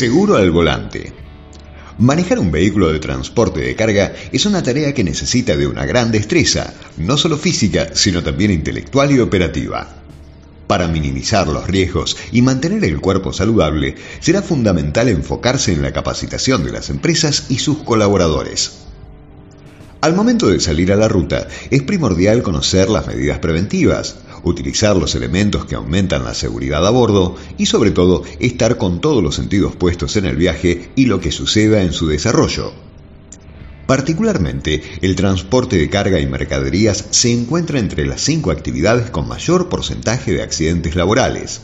Seguro al volante. Manejar un vehículo de transporte de carga es una tarea que necesita de una gran destreza, no solo física, sino también intelectual y operativa. Para minimizar los riesgos y mantener el cuerpo saludable, será fundamental enfocarse en la capacitación de las empresas y sus colaboradores. Al momento de salir a la ruta, es primordial conocer las medidas preventivas, utilizar los elementos que aumentan la seguridad a bordo y sobre todo estar con todos los sentidos puestos en el viaje y lo que suceda en su desarrollo. Particularmente, el transporte de carga y mercaderías se encuentra entre las cinco actividades con mayor porcentaje de accidentes laborales.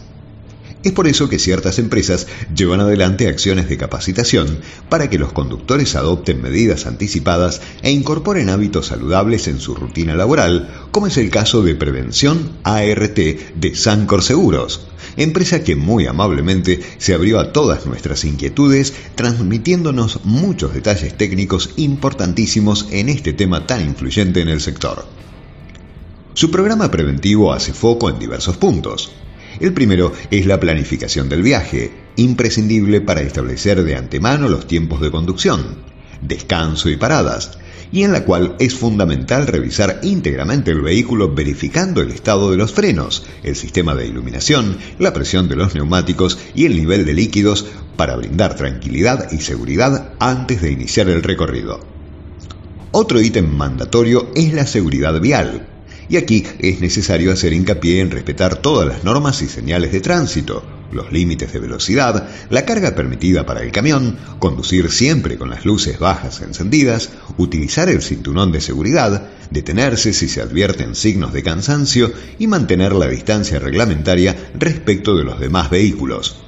Es por eso que ciertas empresas llevan adelante acciones de capacitación para que los conductores adopten medidas anticipadas e incorporen hábitos saludables en su rutina laboral, como es el caso de Prevención ART de Sancor Seguros, empresa que muy amablemente se abrió a todas nuestras inquietudes, transmitiéndonos muchos detalles técnicos importantísimos en este tema tan influyente en el sector. Su programa preventivo hace foco en diversos puntos. El primero es la planificación del viaje, imprescindible para establecer de antemano los tiempos de conducción, descanso y paradas, y en la cual es fundamental revisar íntegramente el vehículo verificando el estado de los frenos, el sistema de iluminación, la presión de los neumáticos y el nivel de líquidos para brindar tranquilidad y seguridad antes de iniciar el recorrido. Otro ítem mandatorio es la seguridad vial, y aquí es necesario hacer hincapié en respetar todas las normas y señales de tránsito, los límites de velocidad, la carga permitida para el camión, conducir siempre con las luces bajas encendidas, utilizar el cinturón de seguridad, detenerse si se advierten signos de cansancio y mantener la distancia reglamentaria respecto de los demás vehículos.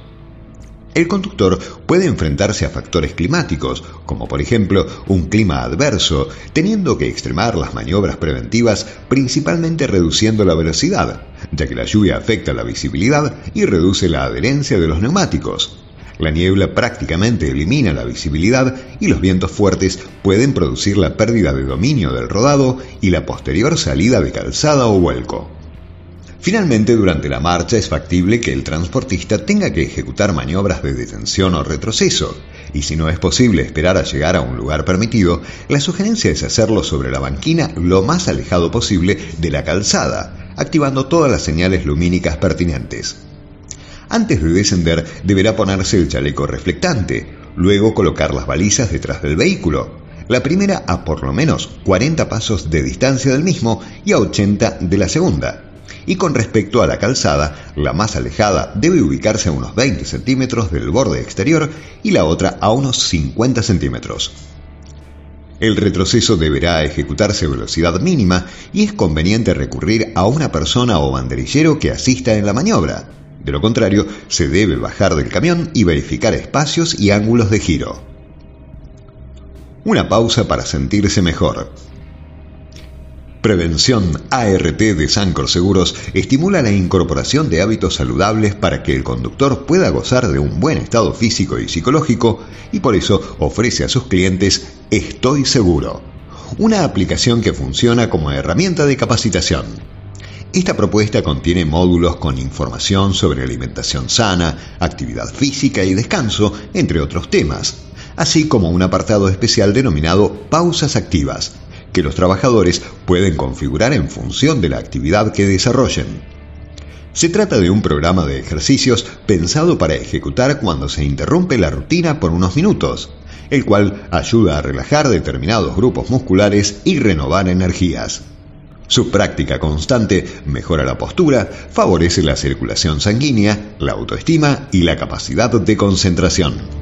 El conductor puede enfrentarse a factores climáticos, como por ejemplo un clima adverso, teniendo que extremar las maniobras preventivas principalmente reduciendo la velocidad, ya que la lluvia afecta la visibilidad y reduce la adherencia de los neumáticos. La niebla prácticamente elimina la visibilidad y los vientos fuertes pueden producir la pérdida de dominio del rodado y la posterior salida de calzada o vuelco. Finalmente, durante la marcha es factible que el transportista tenga que ejecutar maniobras de detención o retroceso, y si no es posible esperar a llegar a un lugar permitido, la sugerencia es hacerlo sobre la banquina lo más alejado posible de la calzada, activando todas las señales lumínicas pertinentes. Antes de descender deberá ponerse el chaleco reflectante, luego colocar las balizas detrás del vehículo, la primera a por lo menos 40 pasos de distancia del mismo y a 80 de la segunda y con respecto a la calzada, la más alejada debe ubicarse a unos 20 centímetros del borde exterior y la otra a unos 50 centímetros. El retroceso deberá ejecutarse a velocidad mínima y es conveniente recurrir a una persona o banderillero que asista en la maniobra. De lo contrario, se debe bajar del camión y verificar espacios y ángulos de giro. Una pausa para sentirse mejor. Prevención ART de Sancor Seguros estimula la incorporación de hábitos saludables para que el conductor pueda gozar de un buen estado físico y psicológico y por eso ofrece a sus clientes Estoy Seguro, una aplicación que funciona como herramienta de capacitación. Esta propuesta contiene módulos con información sobre alimentación sana, actividad física y descanso, entre otros temas, así como un apartado especial denominado Pausas Activas que los trabajadores pueden configurar en función de la actividad que desarrollen. Se trata de un programa de ejercicios pensado para ejecutar cuando se interrumpe la rutina por unos minutos, el cual ayuda a relajar determinados grupos musculares y renovar energías. Su práctica constante mejora la postura, favorece la circulación sanguínea, la autoestima y la capacidad de concentración.